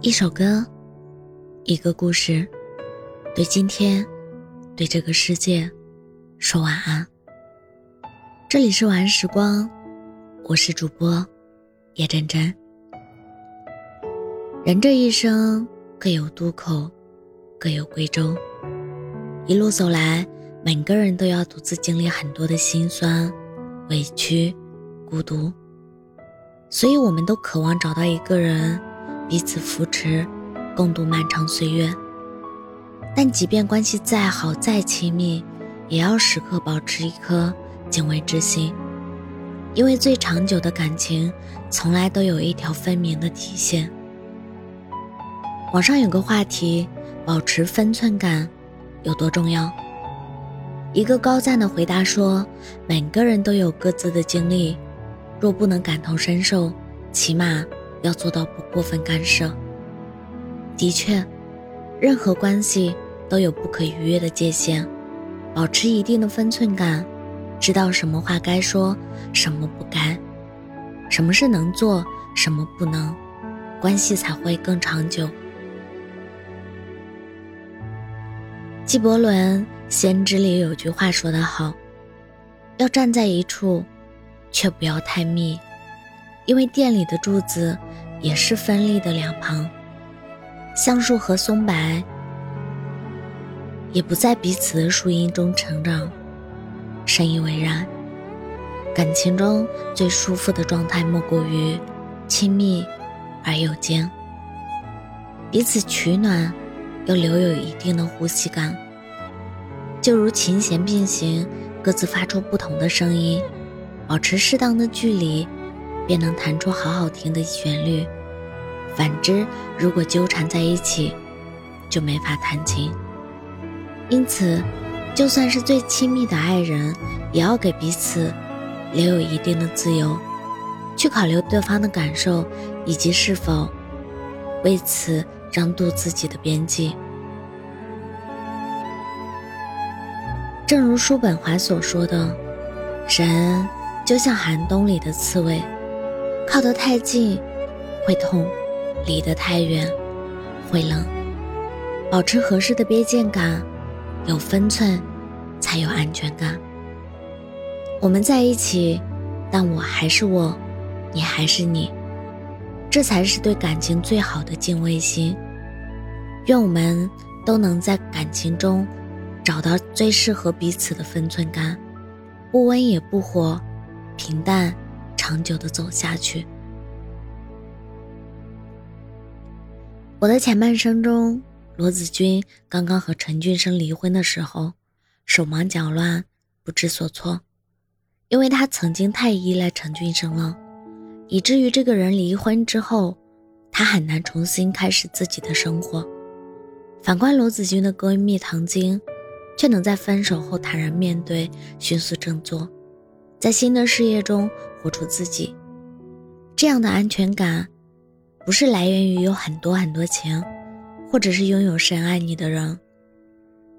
一首歌，一个故事，对今天，对这个世界，说晚安。这里是晚安时光，我是主播叶真真。人这一生各有渡口，各有归舟。一路走来，每个人都要独自经历很多的辛酸、委屈、孤独，所以我们都渴望找到一个人。彼此扶持，共度漫长岁月。但即便关系再好、再亲密，也要时刻保持一颗敬畏之心，因为最长久的感情，从来都有一条分明的底线。网上有个话题：保持分寸感有多重要？一个高赞的回答说：“每个人都有各自的经历，若不能感同身受，起码……”要做到不过分干涉。的确，任何关系都有不可逾越的界限，保持一定的分寸感，知道什么话该说，什么不该，什么是能做，什么不能，关系才会更长久。纪伯伦《先知》里有句话说得好：“要站在一处，却不要太密。”因为店里的柱子也是分立的两旁，橡树和松柏也不在彼此的树荫中成长。深以为然。感情中最舒服的状态莫过于亲密而有间，彼此取暖又留有一定的呼吸感，就如琴弦并行，各自发出不同的声音，保持适当的距离。便能弹出好好听的旋律。反之，如果纠缠在一起，就没法弹琴。因此，就算是最亲密的爱人，也要给彼此留有一定的自由，去考虑对方的感受，以及是否为此让渡自己的边际。正如叔本华所说的：“人就像寒冬里的刺猬。”靠得太近会痛，离得太远会冷。保持合适的边界感，有分寸才有安全感。我们在一起，但我还是我，你还是你，这才是对感情最好的敬畏心。愿我们都能在感情中找到最适合彼此的分寸感，不温也不火，平淡。长久的走下去。我的前半生中，罗子君刚刚和陈俊生离婚的时候，手忙脚乱，不知所措，因为他曾经太依赖陈俊生了，以至于这个人离婚之后，他很难重新开始自己的生活。反观罗子君的闺蜜唐晶，却能在分手后坦然面对，迅速振作。在新的事业中活出自己，这样的安全感，不是来源于有很多很多钱，或者是拥有深爱你的人，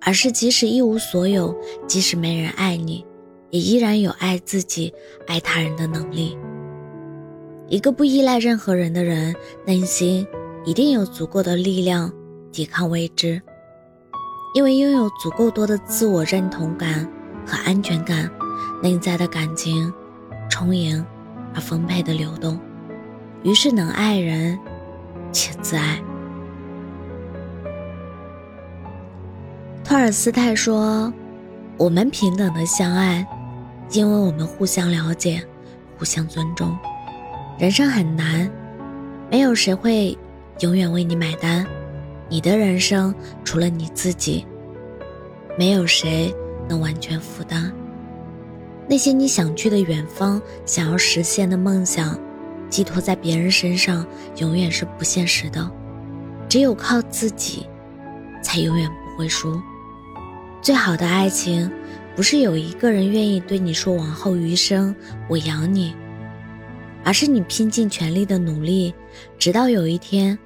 而是即使一无所有，即使没人爱你，也依然有爱自己、爱他人的能力。一个不依赖任何人的人，内心一定有足够的力量抵抗未知，因为拥有足够多的自我认同感和安全感。内在的感情充盈而丰沛的流动，于是能爱人且自爱。托尔斯泰说：“我们平等的相爱，因为我们互相了解，互相尊重。人生很难，没有谁会永远为你买单。你的人生除了你自己，没有谁能完全负担。”那些你想去的远方，想要实现的梦想，寄托在别人身上，永远是不现实的。只有靠自己，才永远不会输。最好的爱情，不是有一个人愿意对你说“往后余生我养你”，而是你拼尽全力的努力，直到有一天，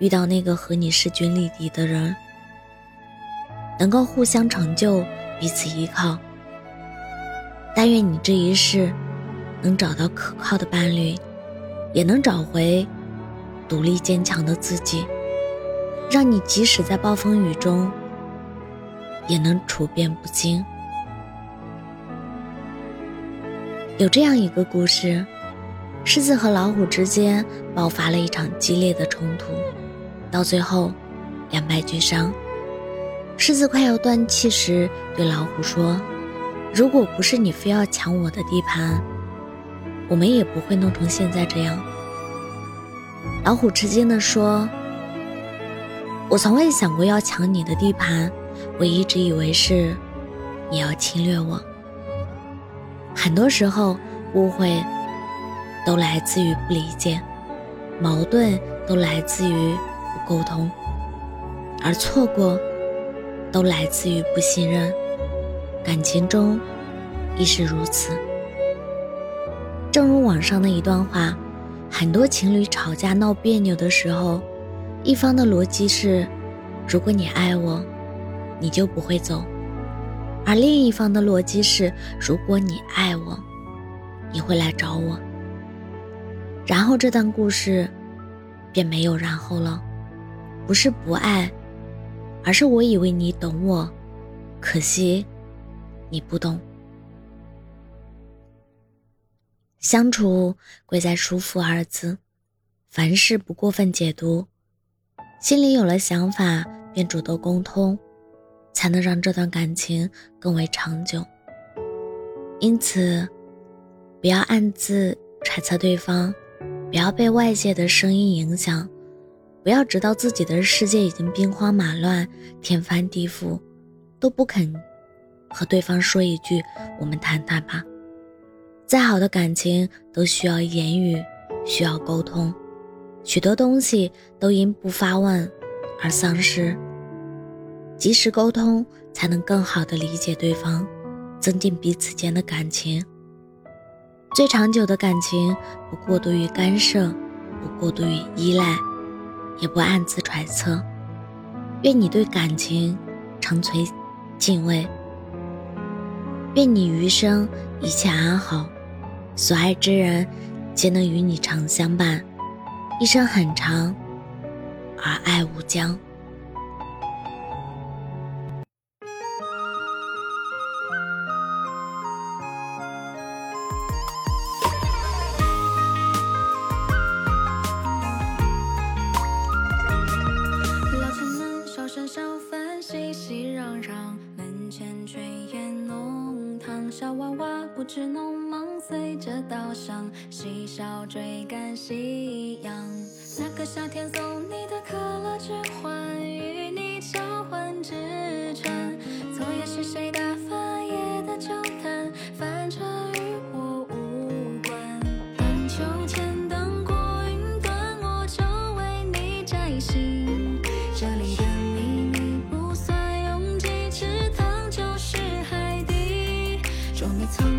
遇到那个和你势均力敌的人，能够互相成就，彼此依靠。但愿你这一世能找到可靠的伴侣，也能找回独立坚强的自己，让你即使在暴风雨中也能处变不惊。有这样一个故事：狮子和老虎之间爆发了一场激烈的冲突，到最后两败俱伤。狮子快要断气时，对老虎说：“如果不是你非要抢我的地盘，我们也不会弄成现在这样。”老虎吃惊地说：“我从未想过要抢你的地盘，我一直以为是你要侵略我。很多时候，误会都来自于不理解，矛盾都来自于不沟通，而错过。”都来自于不信任，感情中亦是如此。正如网上的一段话，很多情侣吵架闹别扭的时候，一方的逻辑是：如果你爱我，你就不会走；而另一方的逻辑是：如果你爱我，你会来找我。然后这段故事便没有然后了，不是不爱。而是我以为你懂我，可惜你不懂。相处贵在舒服二字，凡事不过分解读，心里有了想法便主动沟通，才能让这段感情更为长久。因此，不要暗自揣测对方，不要被外界的声音影响。不要直到自己的世界已经兵荒马乱、天翻地覆，都不肯和对方说一句“我们谈谈吧”。再好的感情都需要言语，需要沟通，许多东西都因不发问而丧失。及时沟通，才能更好的理解对方，增进彼此间的感情。最长久的感情，不过度于干涉，不过度于依赖。也不暗自揣测，愿你对感情长存敬畏，愿你余生一切安好，所爱之人皆能与你长相伴，一生很长，而爱无疆。是农忙，随着稻香，嬉笑追赶夕阳。那个夏天送你的可乐之环，与你交换纸船。昨夜是谁打翻夜的酒坛？反正与我无关。荡秋千，荡过云端，我就为你摘星。这里的秘密不算拥挤，池塘就是海底。捉迷藏。